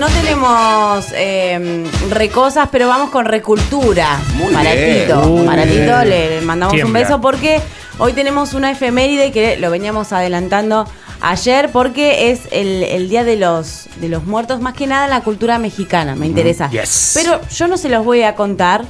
no tenemos eh, recosas, pero vamos con recultura. Muy para bien. Tito. Muy Para bien. Tito le le mandamos un beso porque hoy tenemos una efeméride que lo veníamos adelantando ayer porque es el, el día de los, de los muertos, más que nada en la cultura mexicana, me interesa. Yes. Pero yo no se los voy a contar,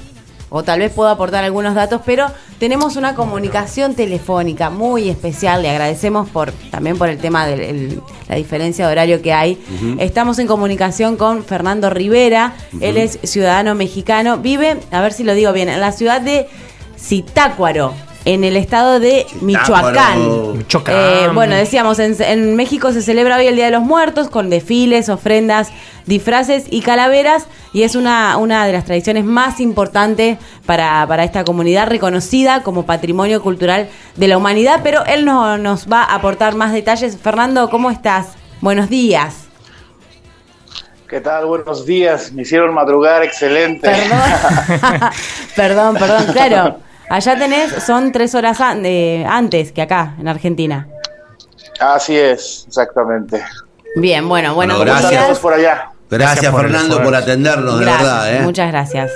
o tal vez puedo aportar algunos datos, pero tenemos una comunicación telefónica muy especial. Le agradecemos por también por el tema de la diferencia de horario que hay. Estamos en comunicación con Fernando Rivera. Él es ciudadano mexicano. Vive, a ver si lo digo bien, en la ciudad de Zitácuaro. En el estado de Michoacán. Michoacán. Eh, bueno, decíamos, en, en México se celebra hoy el Día de los Muertos con desfiles, ofrendas, disfraces y calaveras y es una, una de las tradiciones más importantes para, para esta comunidad reconocida como patrimonio cultural de la humanidad, pero él no, nos va a aportar más detalles. Fernando, ¿cómo estás? Buenos días. ¿Qué tal? Buenos días. Me hicieron madrugar, excelente. Perdón, perdón, perdón, claro. Allá tenés, son tres horas an- de- antes que acá, en Argentina. Así es, exactamente. Bien, bueno, bueno, Bueno, ¿Cómo gracias. todos por allá? Gracias, Gracias por el Fernando, por atendernos, de verdad. ¿eh? muchas gracias.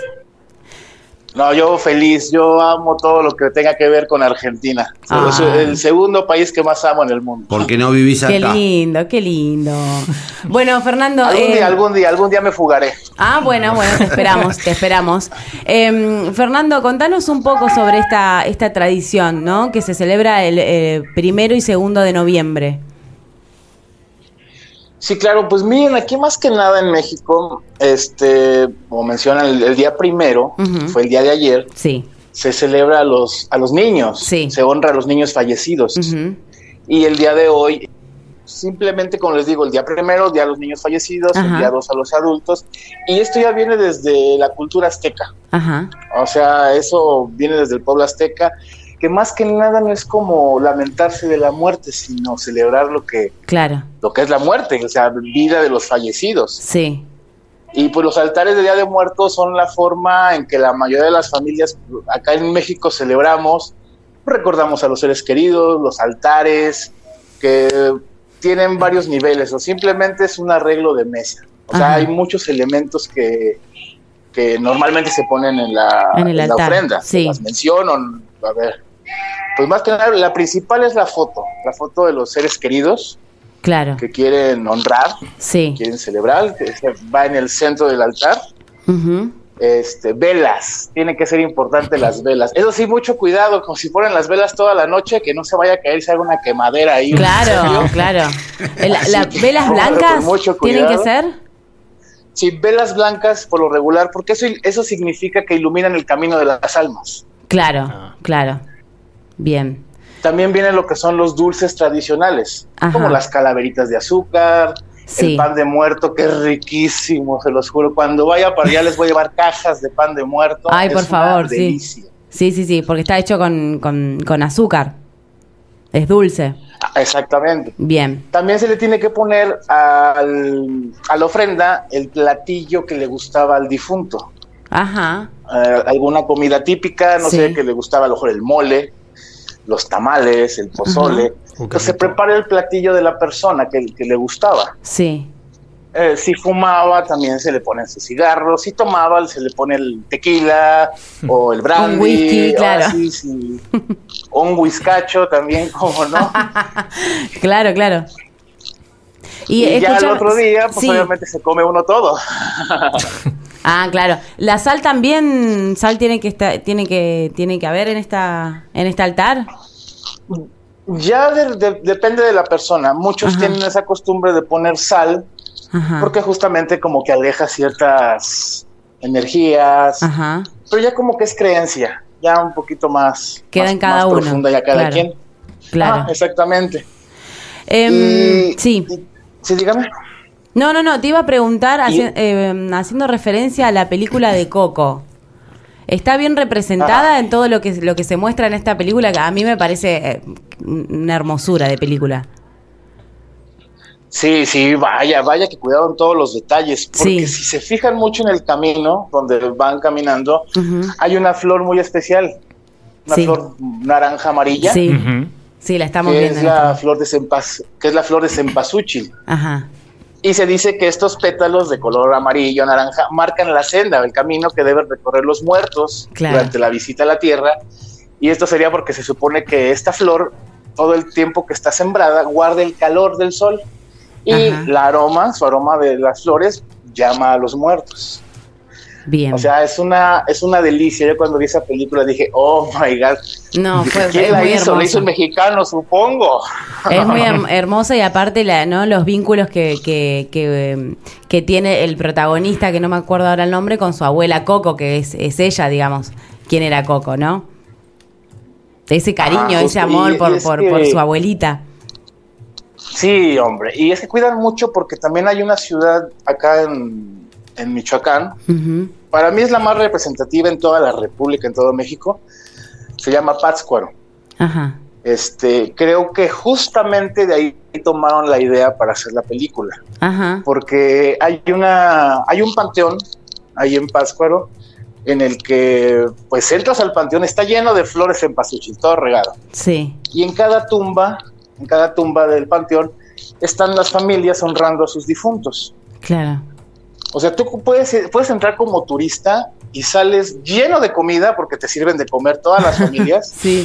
No, yo feliz. Yo amo todo lo que tenga que ver con Argentina. Ah. Es el segundo país que más amo en el mundo. Porque no vivís acá. Qué lindo, qué lindo. Bueno, Fernando. Algún eh, día, algún día, algún día me fugaré. Ah, bueno, bueno, te esperamos, te esperamos. Eh, Fernando, contanos un poco sobre esta, esta tradición, ¿no? Que se celebra el eh, primero y segundo de noviembre. Sí, claro, pues miren, aquí más que nada en México, este, como mencionan, el, el día primero, fue el día de ayer, Sí. se celebra a los, a los niños, Sí. se honra a los niños fallecidos. Y el día de hoy, simplemente como les digo, el día primero, día a los niños fallecidos, Ajá. el día dos a los adultos. Y esto ya viene desde la cultura azteca. Ajá. O sea, eso viene desde el pueblo azteca, que más que nada no es como lamentarse de la muerte, sino celebrar lo que, Claro. lo que es la muerte, o sea, vida de los fallecidos. Sí. Y pues los altares de Día de Muertos son la forma en que la mayoría de las familias acá en México celebramos, recordamos a los seres queridos, los altares, que tienen varios niveles, o simplemente es un arreglo de mesa. O sea, hay muchos elementos que, que normalmente se ponen en la, En el en la ofrenda. sí. Las menciono, a ver. Pues más que nada, la principal es la foto, la foto de los seres queridos Claro. que quieren honrar, Sí. quieren celebrar, que va en el centro del altar. Este, velas, tiene que ser importante las velas. Eso sí, mucho cuidado, como si ponen las velas toda la noche, que no se vaya a caer y se haga una quemadera ahí. Claro, claro. ¿Las velas blancas mucho tienen que ser? Sí, velas blancas por lo regular, porque eso, eso significa que iluminan el camino de las almas. Claro, Ah. claro. Bien. También vienen lo que son los dulces tradicionales, Ajá. como las calaveritas de azúcar, Sí. el pan de muerto, que es riquísimo, se los juro. Cuando vaya para allá les voy a llevar cajas de pan de muerto. Ay, Es por favor, sí. Sí, sí, sí, porque está hecho con, con, con azúcar. Es dulce. Ah, Exactamente. Bien. También se le tiene que poner al- a la ofrenda el platillo que le gustaba al difunto. Ajá. Eh, alguna comida típica, no Sí. sé, que le gustaba a lo mejor el mole, los tamales, el pozole. Uh, Entonces se prepara el platillo de la persona que, que le gustaba. Sí. Eh, si fumaba, también se le ponen sus cigarros. Si tomaba, se le pone el tequila o el brandy. Un whisky, o claro. así, sí. O un whiskacho también, como no. Claro, claro. Y, Y, ya el otro día, pues sí. obviamente se come uno todo. Ah, claro. La sal también, sal tiene que estar, tiene que, tiene que haber en esta, en este altar. Ya de- de- depende de la persona. Muchos Ajá. tienen esa costumbre de poner sal Ajá. porque justamente como que aleja ciertas energías, Ajá. pero ya como que es creencia, ya un poquito más, Queda más- en cada más uno, profunda ya cada claro. quien. Claro. Ah, exactamente. Em, Y- sí. y- sí, dígame. No, no, no, te iba a preguntar haci- eh, haciendo referencia a la película de Coco. ¿Está bien representada Ah. en todo lo que, lo que se muestra en esta película? Que a mí me parece eh, una hermosura de película. Sí, sí, vaya, vaya que cuidado en todos los detalles, Sí. porque si se fijan mucho en el camino donde van caminando, hay una flor muy especial, una Sí. flor naranja amarilla, Sí, sí, la estamos que viendo. es este la flor de cempas, que es la flor de cempasúchil. Ajá. Y se dice que estos pétalos de color amarillo, naranja, marcan la senda, el camino que deben recorrer los muertos durante la visita a la tierra. Y esto sería porque se supone que esta flor, todo el tiempo que está sembrada, guarda el calor del sol. Y la aroma, su aroma de las flores, llama a los muertos. Bien. O sea, es una, es una delicia. Yo cuando vi esa película dije, oh my God. No, fue, ¿Quién la hizo? La hizo el mexicano, supongo. Es muy hermosa y aparte la, ¿no? los vínculos que, que, que, que, tiene el protagonista, que no me acuerdo ahora el nombre, con su abuela Coco, que es, es ella, digamos. ¿Quién era Coco, no? Ese cariño, ah, ese amor por, por, por su abuelita. Sí, hombre. Y es que cuidan mucho porque también hay una ciudad acá en en Michoacán. Para mí es la más representativa en toda la República, en todo México. Se llama Pátzcuaro. Este, creo que justamente de ahí tomaron la idea para hacer la película. Porque hay una, hay un panteón ahí en Pátzcuaro en el que pues entras al panteón, está lleno de flores en pasuchil, todo regado. Sí. Y en cada tumba, en cada tumba del panteón, están las familias honrando a sus difuntos. Claro. O sea, tú puedes, puedes entrar como turista y sales lleno de comida porque te sirven de comer todas las familias. sí.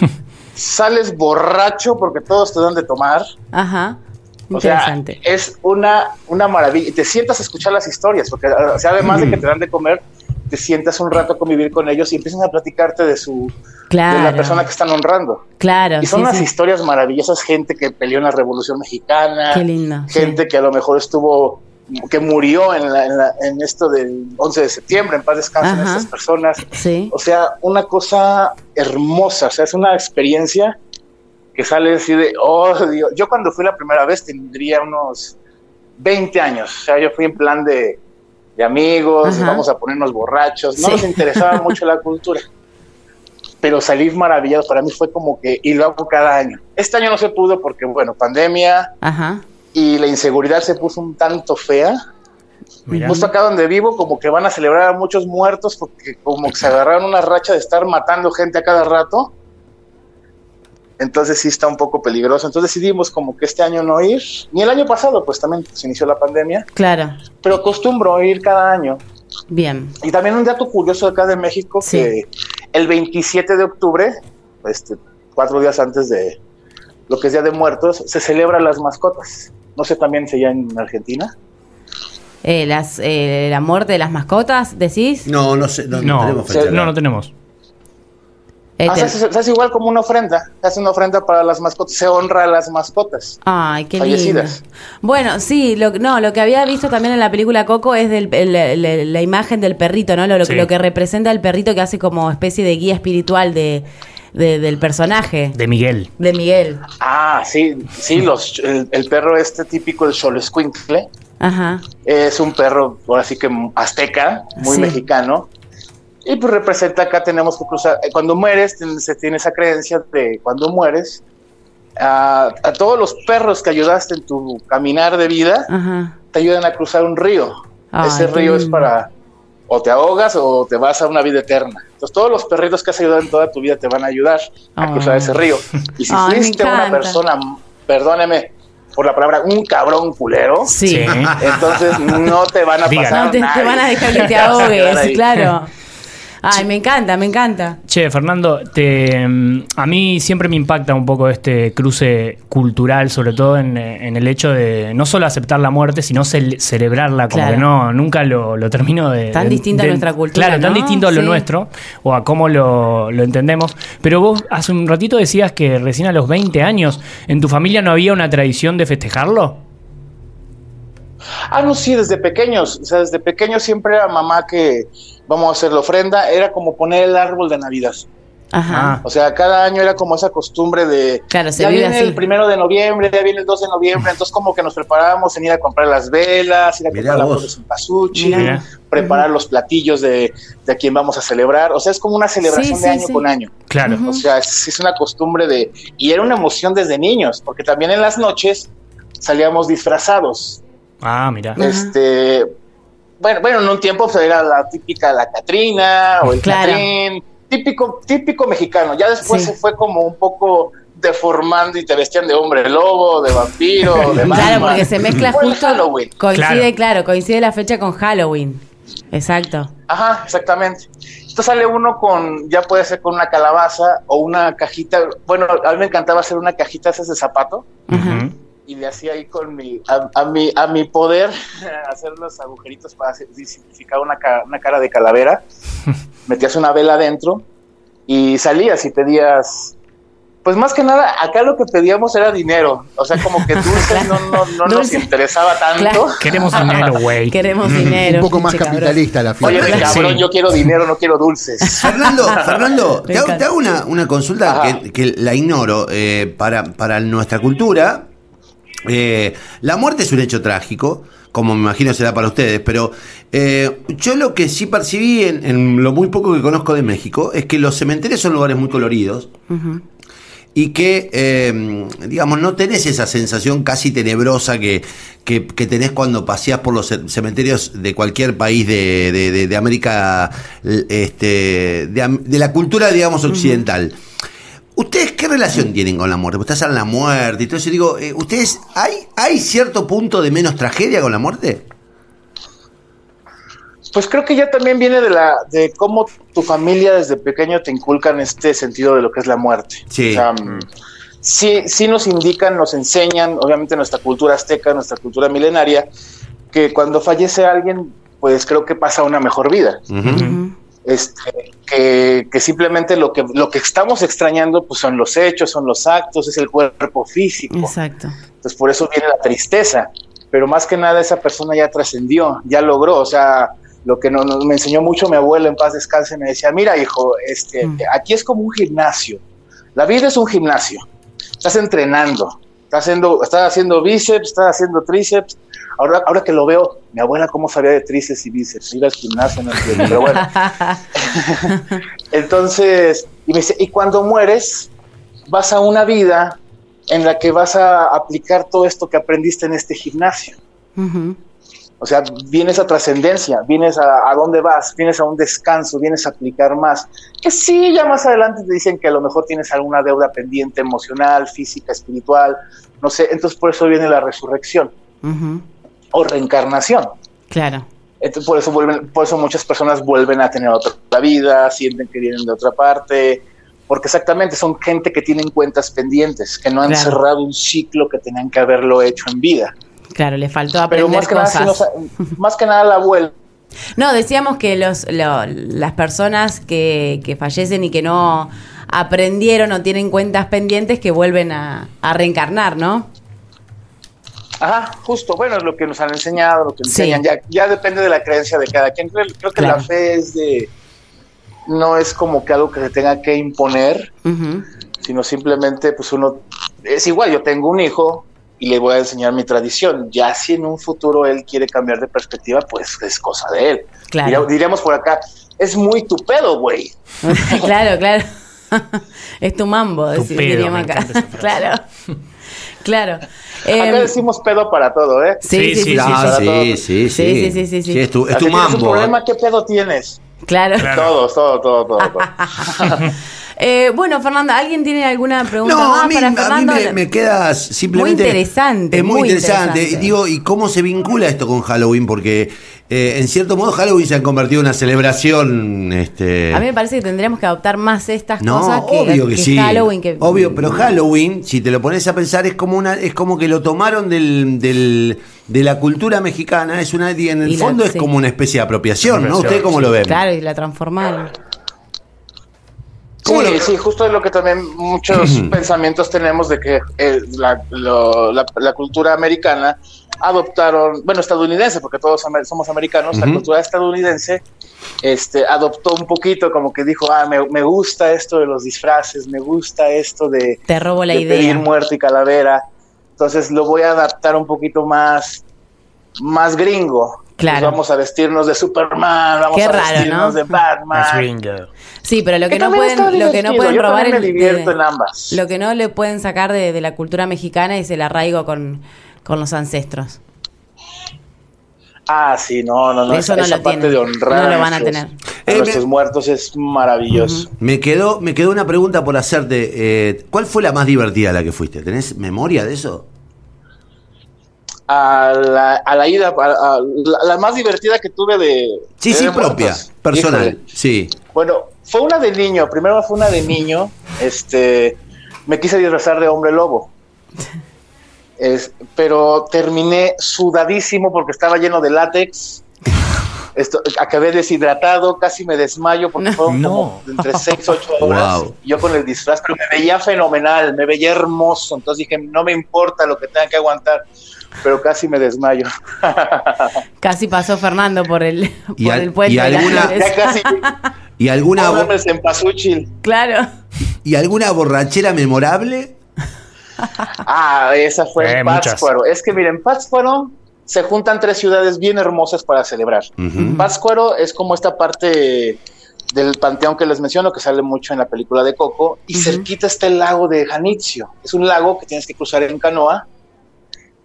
Sales borracho porque todos te dan de tomar. Ajá. Interesante. es una, una maravilla. Y te sientas a escuchar las historias, porque además de que te dan de comer, te sientas un rato a convivir con ellos y empiezan a platicarte de su de la persona que están honrando. Claro. Y son unas historias maravillosas, gente que peleó en la Revolución Mexicana, Qué lindo, gente que a lo mejor estuvo que murió en, en, esto del 11 de septiembre, en paz descansen estas personas. Sí. O sea, una cosa hermosa, o sea, es una experiencia que sale así de, oh Dios, yo cuando fui la primera vez tendría unos 20 años, o sea, yo fui en plan de, de amigos, vamos a ponernos borrachos, no nos interesaba mucho la cultura. Pero salir maravillado para mí fue como que, y lo hago cada año. Este año no se pudo porque, bueno, pandemia, Ajá y la inseguridad se puso un tanto fea. Justo acá donde vivo, como que van a celebrar a muchos muertos porque como que se agarraron una racha de estar matando gente a cada rato. Entonces sí está un poco peligroso. Entonces decidimos como que este año no ir. Ni el año pasado, pues también se inició la pandemia. Claro. Pero acostumbro ir cada año. Bien. Y también un dato curioso acá de México, que el 27 de octubre, este, cuatro días antes de lo que es Día de Muertos, se celebran las mascotas. No sé también si ya en Argentina. Eh, las, eh, la muerte de las mascotas, decís? No, no sé, no, no, tenemos no, no tenemos. Ah, se, hace igual como una ofrenda, se hace una ofrenda para las mascotas, se honra a las mascotas. Ay, qué lindo. Bueno, sí, lo, no, lo que había visto también en la película Coco es del, la imagen del perrito, ¿no? Lo, lo, que representa el perrito que hace como especie de guía espiritual de, del personaje. De Miguel. De Miguel. Ah, sí, sí, los, el, perro este típico, el Xolescuintle. Ajá. Es un perro, ahora sí que azteca, muy mexicano. Y pues representa acá tenemos que cruzar, eh, cuando mueres se tiene esa creencia de cuando mueres, a, todos los perros que ayudaste en tu caminar de vida, te ayudan a cruzar un río. Ese río es para o te ahogas o te vas a una vida eterna. Entonces todos los perritos que has ayudado en toda tu vida te van a ayudar a cruzar ese río. Y si fuiste una persona, perdóneme por la palabra, un cabrón culero, sí. entonces no te van a pasar no, te, te, van a dejar que te ahogues, claro. Ay, me encanta, me encanta. Che, Fernando, te, mm, a mí siempre me impacta un poco este cruce cultural, sobre todo en, el hecho de no solo aceptar la muerte, sino celebrarla, como que no, nunca lo, termino de... Tan distinta a nuestra cultura. Claro, tan distinto a lo nuestro, o a cómo lo, lo entendemos. Pero vos hace un ratito decías que recién a los 20 años, ¿en tu familia no había una tradición de festejarlo? Ah, no, sí, desde pequeños. O sea, desde pequeños siempre era mamá que vamos a hacer la ofrenda, era como poner el árbol de Navidad. Ajá. Ah. O sea, cada año era como esa costumbre de. Claro, ya viene el primero de noviembre, ya viene el 2 de noviembre, entonces como que nos preparábamos en ir a comprar las velas, ir a comprar las flores preparar los platillos de, de, a quien vamos a celebrar. O sea, es como una celebración de año con año. Claro. O sea, es, es, una costumbre de. Y era una emoción desde niños, porque también en las noches salíamos disfrazados. Ah, mira. Este, bueno, bueno, en un tiempo pues, era la típica la Catrina o el Catrín, típico, típico mexicano. Ya después se fue como un poco deformando y te vestían de hombre lobo, de vampiro, de Batman. Claro, porque se mezcla justo. Halloween. Coincide, claro. coincide la fecha con Halloween. Exacto. Ajá, exactamente. Entonces sale uno con, ya puede ser con una calabaza o una cajita. Bueno, a mí me encantaba hacer una cajita esas de zapato Ujú. Y le hacía ahí con mi, a, a mi, a mi poder hacer los agujeritos para significar una, ca- una cara de calavera. Metías una vela adentro y salías y pedías. Pues más que nada, acá lo que pedíamos era dinero. O sea, como que dulces no, no, no nos Dulce. interesaba tanto. Claro. Queremos dinero, güey. Queremos dinero. Un poco más cabrón. capitalista la Oye, fiesta. cabrón, Sí. yo quiero dinero, no quiero dulces. Fernando, Fernando, te hago, encanta. te hago una, una consulta que la ignoro. eh, para, para nuestra cultura, eh, la muerte es un hecho trágico, como me imagino será para ustedes, pero eh, yo lo que sí percibí en, en lo muy poco que conozco de México es que los cementerios son lugares muy coloridos y que, eh, digamos, no tenés esa sensación casi tenebrosa que, que, que tenés cuando paseás por los ce- cementerios de cualquier país de, de- de- de América, este, de la cultura, digamos, occidental. ¿Ustedes qué relación tienen con la muerte? Estás en la muerte y todo eso. Digo, eh, ¿ustedes hay, hay cierto punto de menos tragedia con la muerte? Pues creo que ya también viene de la de cómo tu familia desde pequeño te inculcan este sentido de lo que es la muerte. Sí. O sea, mm, sí, sí nos indican, nos enseñan, obviamente nuestra cultura azteca, nuestra cultura milenaria, que cuando fallece alguien, pues creo que pasa una mejor vida. Ujú. Este, que, que simplemente lo que, lo que estamos extrañando pues son los hechos, son los actos, es el cuerpo físico. Exacto. Entonces por eso viene la tristeza. Pero más que nada esa persona ya trascendió, ya logró. O sea, lo que no, no- me enseñó mucho mi abuelo en paz descanse me decía, mira hijo, este, Mm. aquí es como un gimnasio. La vida es un gimnasio. Estás entrenando, estás haciendo, estás haciendo bíceps, estás haciendo tríceps. Ahora, ahora que lo veo, mi abuela cómo sabía de tríceps y bíceps, iba al gimnasio, no entiendo, pero bueno. Entonces, y me dice, y cuando mueres, vas a una vida en la que vas a aplicar todo esto que aprendiste en este gimnasio. Ujú. O sea, vienes a trascendencia, vienes a, a dónde vas, vienes a un descanso, vienes a aplicar más. Que sí, ya más adelante te dicen que a lo mejor tienes alguna deuda pendiente emocional, física, espiritual, no sé. Entonces por eso viene la resurrección Ujú. O reencarnación. Claro. Entonces, por eso vuelven, por eso muchas personas vuelven a tener otra vida, sienten que vienen de otra parte, porque exactamente son gente que tienen cuentas pendientes, que no han Claro. cerrado un ciclo que tenían que haberlo hecho en vida. Claro, le faltó Pero aprender más que, nada, más que nada la abuela. No, decíamos que los, lo- las personas que, que fallecen y que no aprendieron o tienen cuentas pendientes que vuelven a, a reencarnar, ¿no? Ajá, justo, bueno, es lo que nos han enseñado, lo que Sí. enseñan, ya, ya depende de la creencia de cada quien. Creo, creo que Claro. la fe es de, no es como que algo que se tenga que imponer, sino simplemente pues uno, es igual, yo tengo un hijo y le voy a enseñar mi tradición, ya si en un futuro él quiere cambiar de perspectiva, pues es cosa de él. Claro. Diría- diríamos por acá, es muy tu pedo, güey. claro, claro. es tu mambo, Tu decir- pedo, diríamos me acá. claro. Claro. Acá Em, decimos pedo para todo, ¿eh? sí, sí, sí, Sí, sí, sí, sí, sí. Sí, sí, sí, sí, sí. es tu, es Si tu tienes un mambo. problema, ¿qué pedo tienes? Claro. Claro. Todos, todo, todo, todo. Eh, bueno, Fernanda, ¿alguien tiene alguna pregunta No, más a mí, para a mí Fernando? me, me queda simplemente. Muy interesante, Es muy, muy interesante. interesante. Digo, ¿y cómo se vincula esto con Halloween? Porque eh, en cierto modo Halloween se ha convertido en una celebración. Este, A mí me parece que tendríamos que adoptar más estas no, cosas que, obvio que, que sí. Halloween. Que, Obvio, pero Halloween, si te lo pones a pensar, es como una, es como que lo tomaron del, del- de la cultura mexicana. Es una, en el Y la- fondo es sí. como una especie de apropiación, ¿no? Apropiación, ¿Ustedes cómo sí. lo ven? Claro, y la transformaron. ¿Cómo sí, lo- sí, justo es lo que también muchos pensamientos tenemos de que eh, la, lo- la- la cultura americana adoptaron, bueno, estadounidense, porque todos somos americanos, la cultura estadounidense este, adoptó un poquito, como que dijo, ah, me, me gusta esto de los disfraces, me gusta esto de, Te robo la de idea. pedir muerte y calavera, entonces lo voy a adaptar un poquito más, más gringo. Claro. Pues vamos a vestirnos de Superman, vamos Qué a raro, vestirnos ¿no? de Batman. Sí, pero lo que Que no pueden, lo que no pueden yo robar me divierto de- en ambas. lo que no le pueden sacar de, de la cultura mexicana es el arraigo con, con los ancestros. Ah, sí, no, no, no. Eso esa, no esa lo parte tienen. de honrar. No lo van a nuestros- tener. a nuestros muertos es maravilloso. Me quedó, me quedó una pregunta por hacerte. eh, ¿Cuál fue la más divertida a la que fuiste? ¿Tenés memoria de eso? A la, a la ida, a- a- la, la más divertida que tuve de... Sí, de sí, propia, Muertos. personal. Híjole. Sí. Bueno, fue una de niño. Primero fue una de niño. Este, me quise disfrazar de hombre lobo. Es- pero terminé sudadísimo porque estaba lleno de látex. Esto, acabé deshidratado, casi me desmayo porque fueron No. como entre 6 8 horas. Wow. Yo con el disfraz, pero me veía fenomenal, me veía hermoso. Entonces dije, no me importa lo que tenga que aguantar, pero casi me desmayo. Casi pasó Fernando por el, Y por al- el puente. y alguna- ya casi. ¿Y alguna, en Pazúchil. Claro. ¿Y alguna borrachera memorable? Ah, esa fue Eh, en muchas. Pátzcuaro. Es que miren, Pátzcuaro se juntan tres ciudades bien hermosas para celebrar. Pátzcuaro es como esta parte del panteón que les menciono, que sale mucho en la película de Coco, y cerquita está el lago de Janitzio. Es un lago que tienes que cruzar en canoa.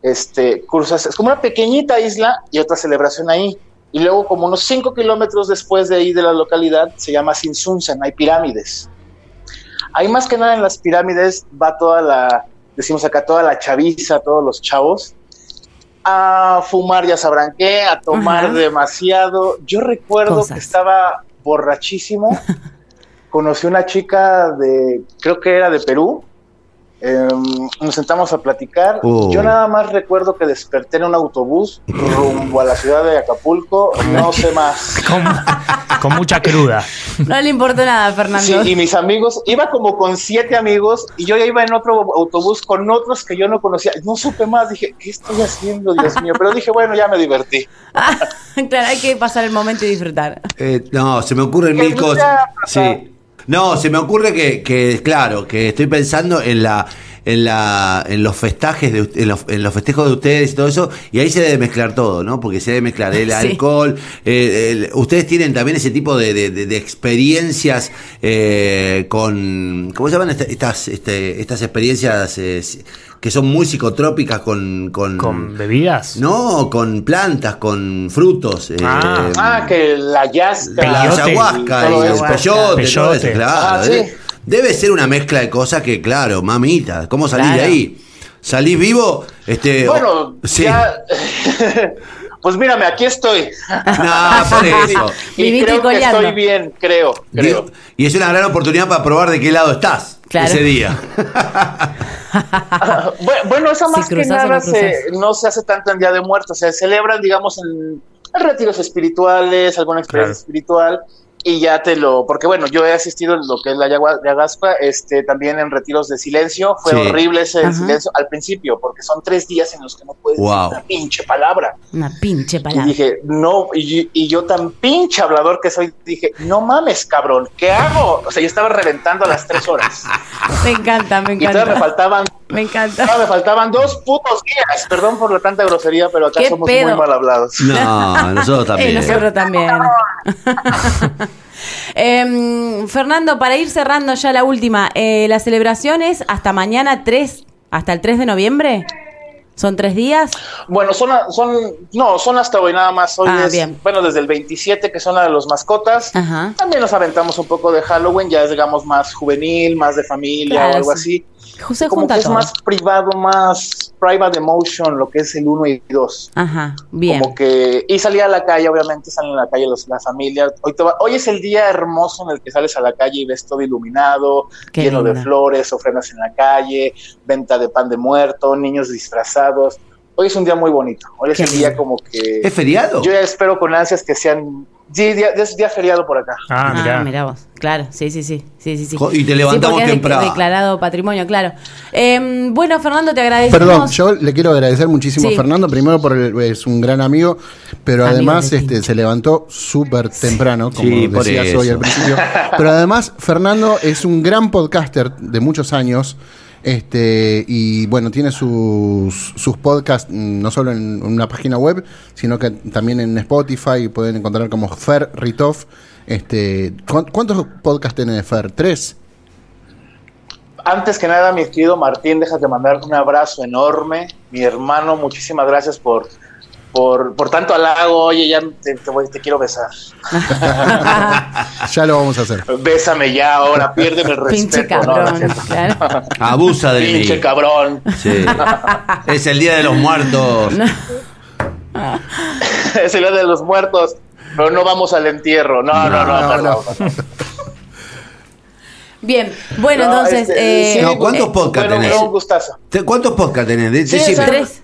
Este, cruzas, es como una pequeñita isla y otra celebración ahí. Y luego, como unos cinco kilómetros después de ahí de la localidad, se llama Sinsunsen, hay pirámides. Ahí más que nada en las pirámides va toda la, decimos acá, toda la chaviza, todos los chavos, a fumar, ya sabrán qué, a tomar Ajá. demasiado. Yo recuerdo Cosas. que estaba borrachísimo. Conocí una chica de, creo que era de Perú. Em, nos sentamos a platicar. Oh. Yo nada más recuerdo que desperté en un autobús rumbo a la ciudad de Acapulco. No sé más. Con, con mucha cruda. No le importó nada, Fernando. Sí, y mis amigos, iba como con siete amigos y yo ya iba en otro autobús con otros que yo no conocía. No supe más, dije, ¿qué estoy haciendo, Dios mío? Pero dije, bueno, ya me divertí. Ah, claro, hay que pasar el momento y disfrutar. Eh, no, se me ocurren mil cosas. Sí. No, se me ocurre que, que, claro, que estoy pensando en la en la en los festajes de en los, en los festejos de ustedes y todo eso y ahí se debe mezclar todo no porque se debe mezclar el Sí. alcohol eh, el- ustedes tienen también ese tipo de, de- de- de experiencias eh, con cómo se llaman Esta- estas este, estas experiencias eh, que son muy psicotrópicas con con, ¿Con bebidas? no con plantas con frutos eh, Ah. Ah, que la yasca. la ayahuasca todo y el peyote, todo Peyote. eso, claro. Ah, sí. debe, debe ser una mezcla de cosas que, claro, mamita, ¿cómo salís de Claro. ahí? ¿Salís vivo? Este, Bueno, sí. ya. pues mírame, aquí estoy. No, por eso. Y Viviste creo que estoy bien, creo. creo. Y es una gran oportunidad para probar de qué lado estás Claro. ese día. Bueno, bueno, eso Si más que nada no se- no se hace tanto en Día de Muertos, se celebran, digamos, en, en retiros espirituales, alguna experiencia Claro. espiritual, y ya te lo, porque bueno, yo he asistido en lo que es la ayahuasca, este, también en retiros de silencio, fue Sí. horrible ese Ajá. silencio al principio, porque son tres días en los que no puedes Wow. decir una pinche palabra. Una pinche Y palabra. dije, no, y, y yo tan pinche hablador que soy, dije, no mames, cabrón, ¿qué hago? O sea, yo estaba reventando a las tres horas. Me encanta, me Y todavía me encanta. faltaban Me encanta. no, me faltaban dos putos días. Perdón por la tanta grosería, pero acá ¿Qué somos pedo? muy mal hablados. No, nosotros Eh, también. nosotros también. Em, Fernando, para ir cerrando ya la última, eh, ¿la celebración es hasta mañana 3, hasta el 3 de noviembre? ¿Son tres días? Bueno, son, son, no, son hasta hoy nada más. Hoy Ah, es, bien. bueno, desde el 27, que son la de los mascotas. Ajá. También nos aventamos un poco de Halloween, ya es, digamos, más juvenil, más de familia Claro, o algo sí. así. José Como junta que es todo. más privado, más private emotion, lo que es el 1 y 2. Ajá, bien. Como que, y salía a la calle, obviamente salen a la calle los, la familia. Hoy, te va- hoy es el día hermoso en el que sales a la calle y ves todo iluminado, Qué lleno de lindo. flores, ofrendas en la calle, venta de pan de muerto, niños disfrazados. Hoy es un día muy bonito. Hoy es Qué el día lindo. como que... ¿Es feriado? Yo ya espero con ansias que sean... Sí, día, es día feriado por acá. Ah, Ah, mirá. mirá vos. Claro, sí, sí, sí. sí, sí, y te Sí, levantamos porque es temprano. declarado patrimonio, claro. Em, bueno, Fernando, te agradecemos. Perdón, yo le quiero agradecer muchísimo Sí. a Fernando, primero por el- es un gran amigo, pero Amigo además de este, se levantó súper temprano, como decías hoy al principio. Pero además, Fernando es un gran podcaster de muchos años. Este, y bueno, tiene sus, sus podcasts mm, no solo en una página web, sino que también en Spotify pueden encontrar como Fer Ritov. Este, ¿cuán- ¿Cuántos podcasts tiene Fer? ¿Tres? Antes que nada, mi querido Martín, déjate mandar un abrazo enorme. Mi hermano, muchísimas gracias por por, por tanto halago, oye, ya te, te voy- te quiero besar. Ya lo vamos a hacer. Bésame ya ahora, piérdeme el Pinche respeto. Es cabrón. claro. Abusa de Pinche mí. cabrón. Sí. Es el día de los muertos. es el día de los muertos. Pero no vamos al entierro. No, no, no, No, perdón. Bien, bueno, No, entonces. este, eh, ¿cuántos eh, podcasts Bueno, tenés? un gustazo. Te- ¿Cuántos podcasts tenés? De- Sí, decime. Tres.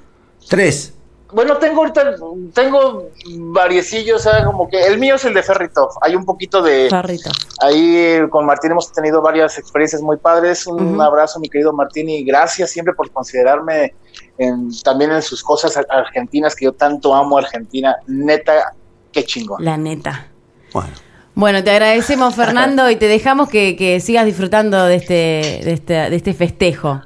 Tres. Bueno, tengo ahorita, tengo variecillos, o sea, como que el mío es el de Ferritov. Hay un poquito de, Perrito. Ahí eh, con Martín hemos tenido varias experiencias muy padres. Un abrazo, mi querido Martín, y gracias siempre por considerarme en- también en sus cosas ar- argentinas, que yo tanto amo a Argentina. Neta, qué chingón. La neta. Bueno. Bueno, te agradecemos, Fernando, y te dejamos que, que sigas disfrutando de este, de este, de este festejo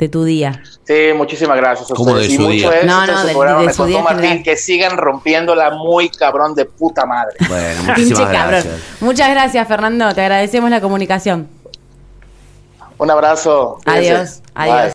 de tu día. Sí, muchísimas gracias. a ¿Cómo ustedes. de Y su mucho día? éxito No, no, de- de su día Martín, que sigan rompiéndola muy cabrón de puta madre. Bueno, Pinche muchísimas cabrón. gracias. Muchas gracias, Fernando. Te agradecemos la comunicación. Un abrazo. Adiós. Adiós. Bye.